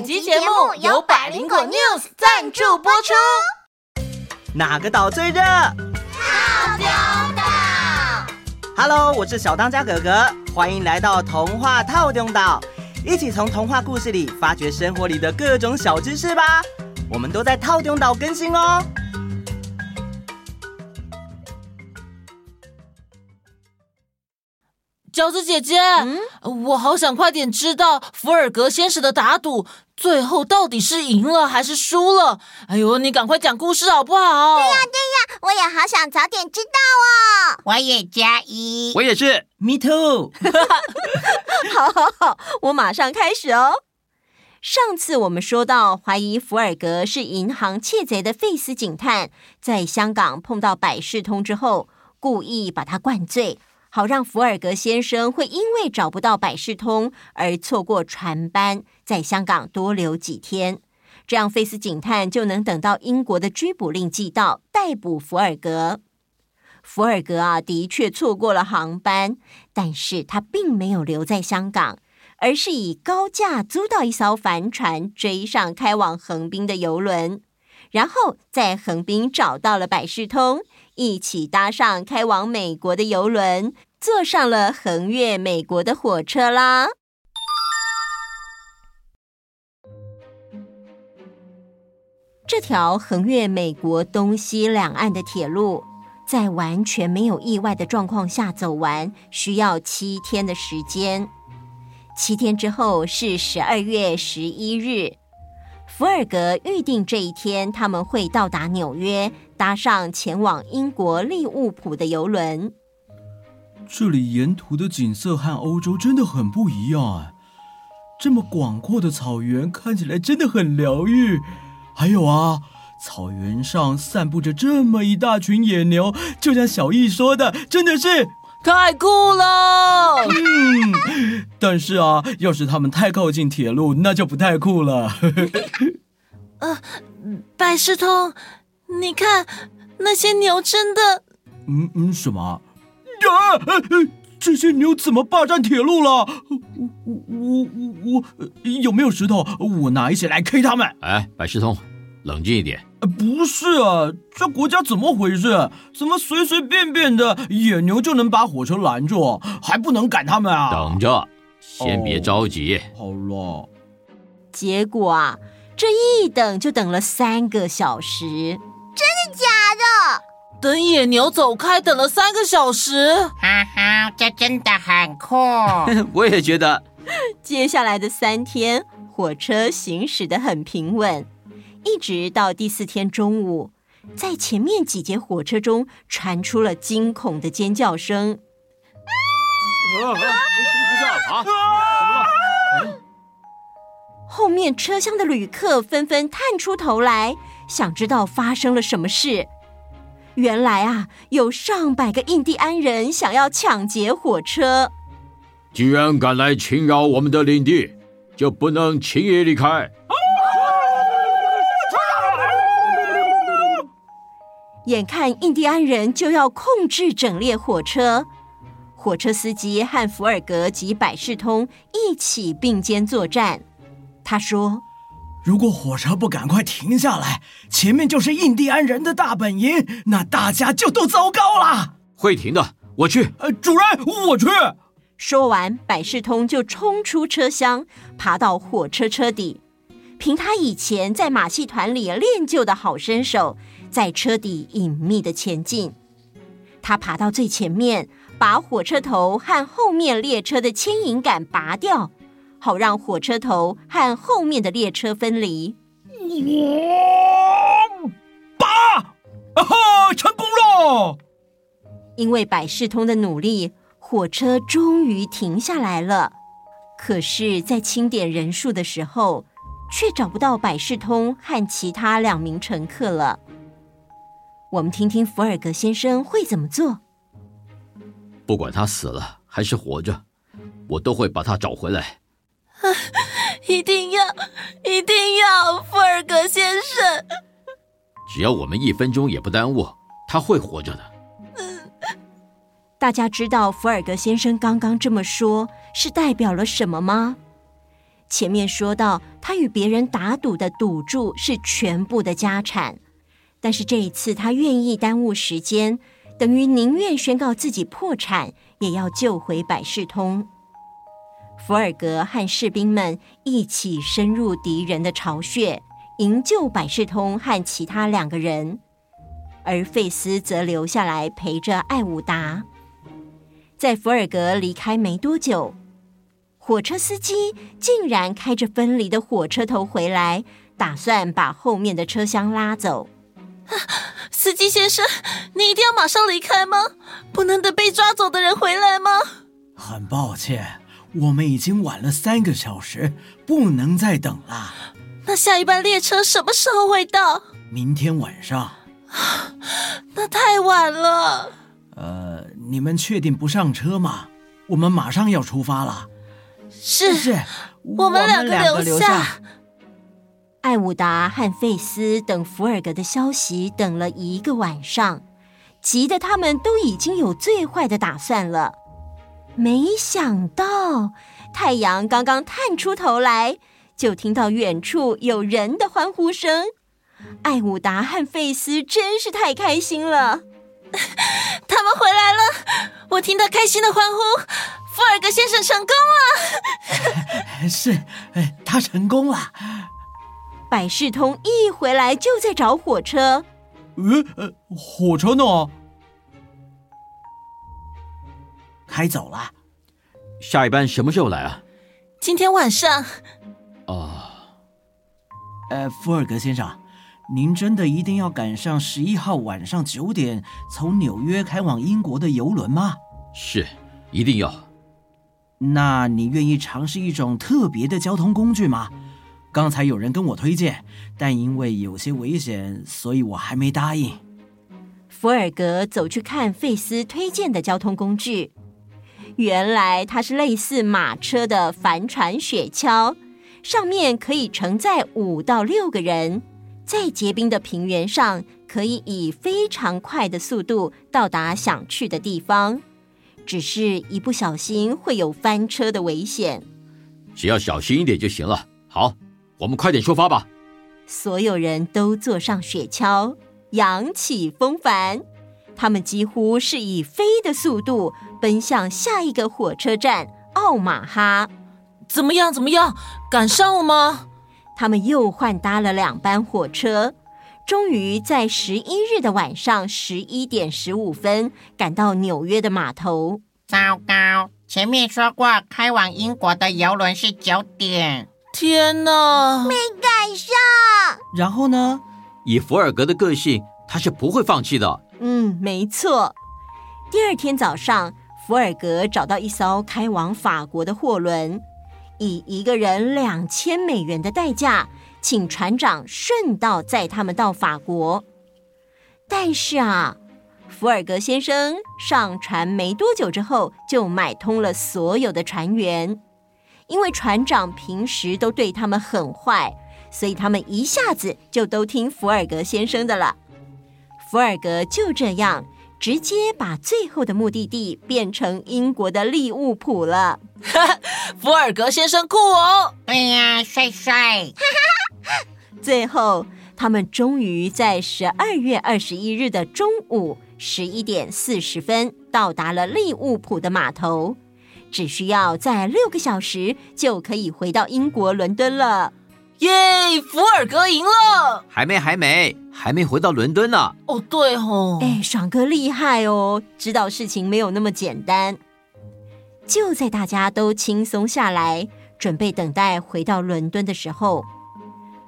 本集节目由百灵果 News 赞助播出。哪个岛最热？套丁岛。Hello，我是小当家哥哥，欢迎来到童话套丁岛，一起从童话故事里发掘生活里的各种小知识吧。我们都在套丁岛更新哦。饺子姐姐，嗯，我好想快点知道福尔格先生的打赌最后到底是赢了还是输了。哎呦，你赶快讲故事好不好？对呀，对呀，我也好想早点知道哦。我也加一，我也是，Me too。好好好，我马上开始哦。上次我们说到，怀疑福尔格是银行窃贼的费斯警探，在香港碰到百事通之后，故意把他灌醉。好让福尔格先生会因为找不到百事通而错过船班，在香港多留几天，这样费斯警探就能等到英国的拘捕令寄到，逮捕福尔格。福尔格啊，的确错过了航班，但是他并没有留在香港，而是以高价租到一艘帆船，追上开往横滨的邮轮，然后在横滨找到了百事通。一起搭上开往美国的邮轮，坐上了横越美国的火车啦。这条横越美国东西两岸的铁路，在完全没有意外的状况下走完，需要七天的时间。七天之后是十二月十一日。福尔格预定这一天，他们会到达纽约，搭上前往英国利物浦的游轮。这里沿途的景色和欧洲真的很不一样啊！这么广阔的草原看起来真的很疗愈。还有啊，草原上散布着这么一大群野牛，就像小易说的，真的是。太酷了！嗯，但是啊，要是他们太靠近铁路，那就不太酷了。呃，百事通，你看那些牛真的……嗯嗯，什么？啊，这些牛怎么霸占铁路了？我我我我有没有石头？我拿一些来 K 他们。哎，百事通，冷静一点。不是啊，这国家怎么回事？怎么随随便便的野牛就能把火车拦住，还不能赶他们啊？等着，先别着急。哦，好了。结果啊，这一等就等了三个小时。真的假的？等野牛走开，等了三个小时。哈哈，这真的很酷。我也觉得。接下来的三天，火车行驶的很平稳。一直到第四天中午，在前面几节火车中传出了惊恐的尖叫声。后面车厢的旅客纷纷探出头来，想知道发生了什么事。原来啊，有上百个印第安人想要抢劫火车。既然敢来侵扰我们的领地，就不能轻易离开。眼看印第安人就要控制整列火车，火车司机和福尔格及百事通一起并肩作战。他说：“如果火车不赶快停下来，前面就是印第安人的大本营，那大家就都糟糕了。”会停的，我去。呃，主人，我去。说完，百事通就冲出车厢，爬到火车车底。凭他以前在马戏团里练就的好身手，在车底隐秘的前进。他爬到最前面，把火车头和后面列车的牵引杆拔掉，好让火车头和后面的列车分离。我拔，啊哈，成功了！因为百事通的努力，火车终于停下来了。可是，在清点人数的时候，却找不到百事通和其他两名乘客了。我们听听福尔格先生会怎么做。不管他死了还是活着，我都会把他找回来。啊，一定要，一定要，福尔格先生！只要我们一分钟也不耽误，他会活着的。嗯，大家知道福尔格先生刚刚这么说，是代表了什么吗？前面说到，他与别人打赌的赌注是全部的家产，但是这一次他愿意耽误时间，等于宁愿宣告自己破产，也要救回百事通。福尔格和士兵们一起深入敌人的巢穴，营救百事通和其他两个人，而费斯则留下来陪着艾伍达。在福尔格离开没多久，火车司机竟然开着分离的火车头回来，打算把后面的车厢拉走。司机先生，你一定要马上离开吗？不能等被抓走的人回来吗？很抱歉，我们已经晚了三个小时，不能再等了。那下一班列车什么时候会到？明天晚上。那太晚了。呃，你们确定不上车吗？我们马上要出发了。是，是，我们两个留下。艾伍达和费斯等福尔格的消息等了一个晚上，急得他们都已经有最坏的打算了。没想到太阳刚刚探出头来，就听到远处有人的欢呼声。艾伍达和费斯真是太开心了。他们回来了！我听到开心的欢呼，福尔格先生成功了。是，他成功了。百事通一回来就在找火车。呃呃，火车呢？开走了。下一班什么时候来啊？今天晚上。哦。呃，福尔格先生。您真的一定要赶上十一号晚上九点从纽约开往英国的游轮吗？是，一定要。那你愿意尝试一种特别的交通工具吗？刚才有人跟我推荐，但因为有些危险，所以我还没答应。福尔格走去看费斯推荐的交通工具，原来它是类似马车的帆船雪橇，上面可以承载五到六个人。在结冰的平原上，可以以非常快的速度到达想去的地方，只是一不小心会有翻车的危险。只要小心一点就行了。好，我们快点出发吧。所有人都坐上雪橇，扬起风帆，他们几乎是以飞的速度奔向下一个火车站奥马哈。怎么样？怎么样？赶上了吗？他们又换搭了两班火车，终于在十一日的晚上十一点十五分赶到纽约的码头。糟糕，前面说过开往英国的游轮是九点。天哪，没赶上。然后呢？以福尔格的个性，他是不会放弃的。嗯，没错。第二天早上，福尔格找到一艘开往法国的货轮。以一个人两千美元的代价，请船长顺道载他们到法国。但是啊，福尔格先生上船没多久之后，就买通了所有的船员。因为船长平时都对他们很坏，所以他们一下子就都听福尔格先生的了。福尔格就这样。直接把最后的目的地变成英国的利物浦了。福尔格先生酷哦！哎呀，帅帅！最后，他们终于在十二月二十一日的中午十一点四十分到达了利物浦的码头，只需要在六个小时就可以回到英国伦敦了。耶！福尔格赢了。还没，还没，还没回到伦敦呢。哦，对哦。哎，爽哥厉害哦，知道事情没有那么简单。就在大家都轻松下来，准备等待回到伦敦的时候，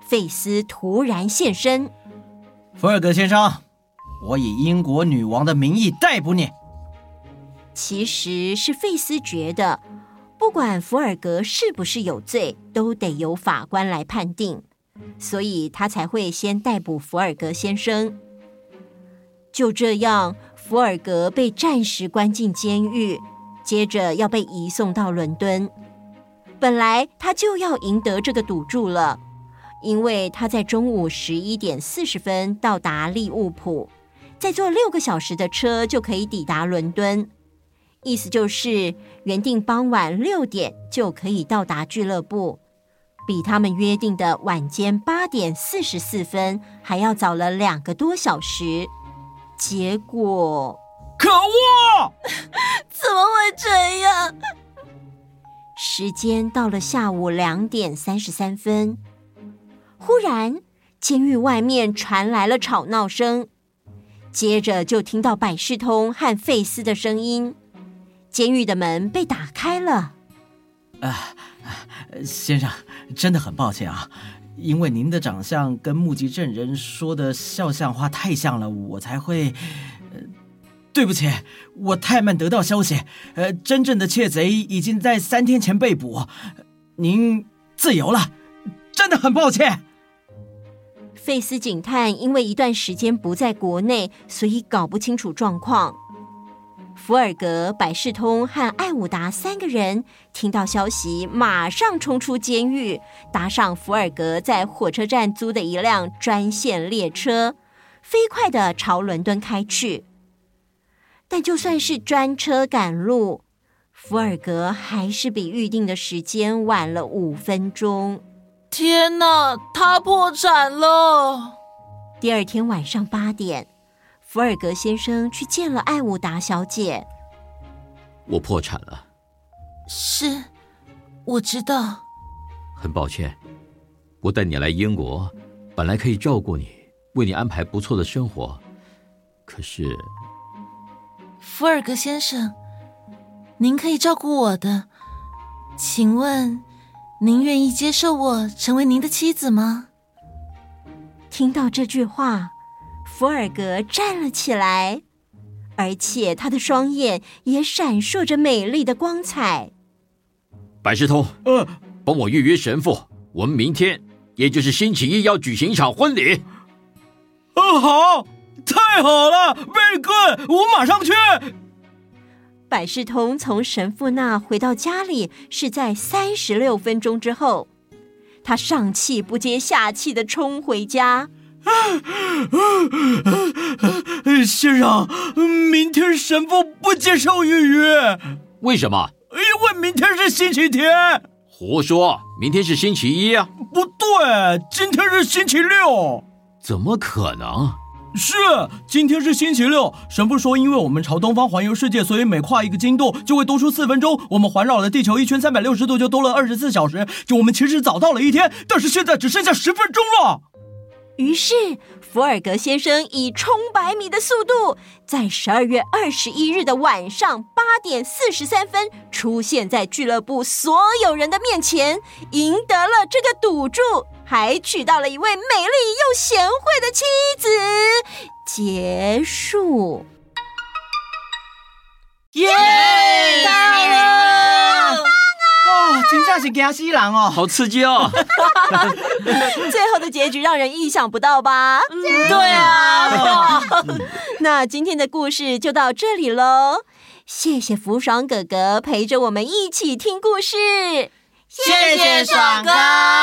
费斯突然现身。福尔格先生，我以英国女王的名义逮捕你。其实是费斯觉得。不管福尔格是不是有罪，都得由法官来判定，所以他才会先逮捕福尔格先生。就这样，福尔格被暂时关进监狱，接着要被移送到伦敦。本来他就要赢得这个赌注了，因为他在中午十一点四十分到达利物浦，再坐六个小时的车就可以抵达伦敦。意思就是原定傍晚六点就可以到达俱乐部，比他们约定的晚间八点四十四分还要早了两个多小时。结果，可恶！怎么会这样？时间到了下午两点三十三分，忽然监狱外面传来了吵闹声，接着就听到百事通和费斯的声音。监狱的门被打开了。啊，先生，真的很抱歉啊，因为您的长相跟目击证人说的肖像画太像了，我才会。对不起，我太慢得到消息。呃，真正的窃贼已经在三天前被捕，您自由了，真的很抱歉。费斯警探因为一段时间不在国内，所以搞不清楚状况。福尔格、百事通和艾伍达三个人听到消息，马上冲出监狱，搭上福尔格在火车站租的一辆专线列车，飞快的朝伦敦开去。但就算是专车赶路，福尔格还是比预定的时间晚了五分钟。天哪，他破产了！第二天晚上八点，福尔格先生去见了艾伍达小姐。我破产了。是，我知道。很抱歉，我带你来英国，本来可以照顾你，为你安排不错的生活，可是。福尔格先生，您可以照顾我的，请问您愿意接受我成为您的妻子吗？听到这句话，福尔格站了起来，而且他的双眼也闪烁着美丽的光彩。百事通，呃，帮我预约神父，我们明天，也就是星期一要举行一场婚礼。嗯，好。太好了，Very good！我马上去。百事通从神父那回到家里是在三十六分钟之后，他上气不接下气的冲回家。先生，明天神父不接受预约。为什么？因为明天是星期天。胡说，明天是星期一啊。不对，今天是星期六。怎么可能？是，今天是星期六。神父说，因为我们朝东方环游世界，所以每跨一个经度就会多出四分钟。我们环绕了地球一圈三百六十度，就多了二十四小时。就我们其实早到了一天，但是现在只剩下十分钟了。于是，福尔格先生以冲百米的速度，在十二月二十一日的晚上八点四十三分，出现在俱乐部所有人的面前，赢得了这个赌注。还娶到了一位美丽又贤惠的妻子。结束。耶！哦，真正是惊死人哦，好刺激哦！最后的结局让人意想不到吧？对啊。那今天的故事就到这里喽。谢谢福爽哥哥陪着我们一起听故事。谢谢爽哥，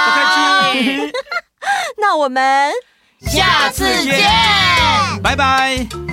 不客气。那我们下次见，拜拜。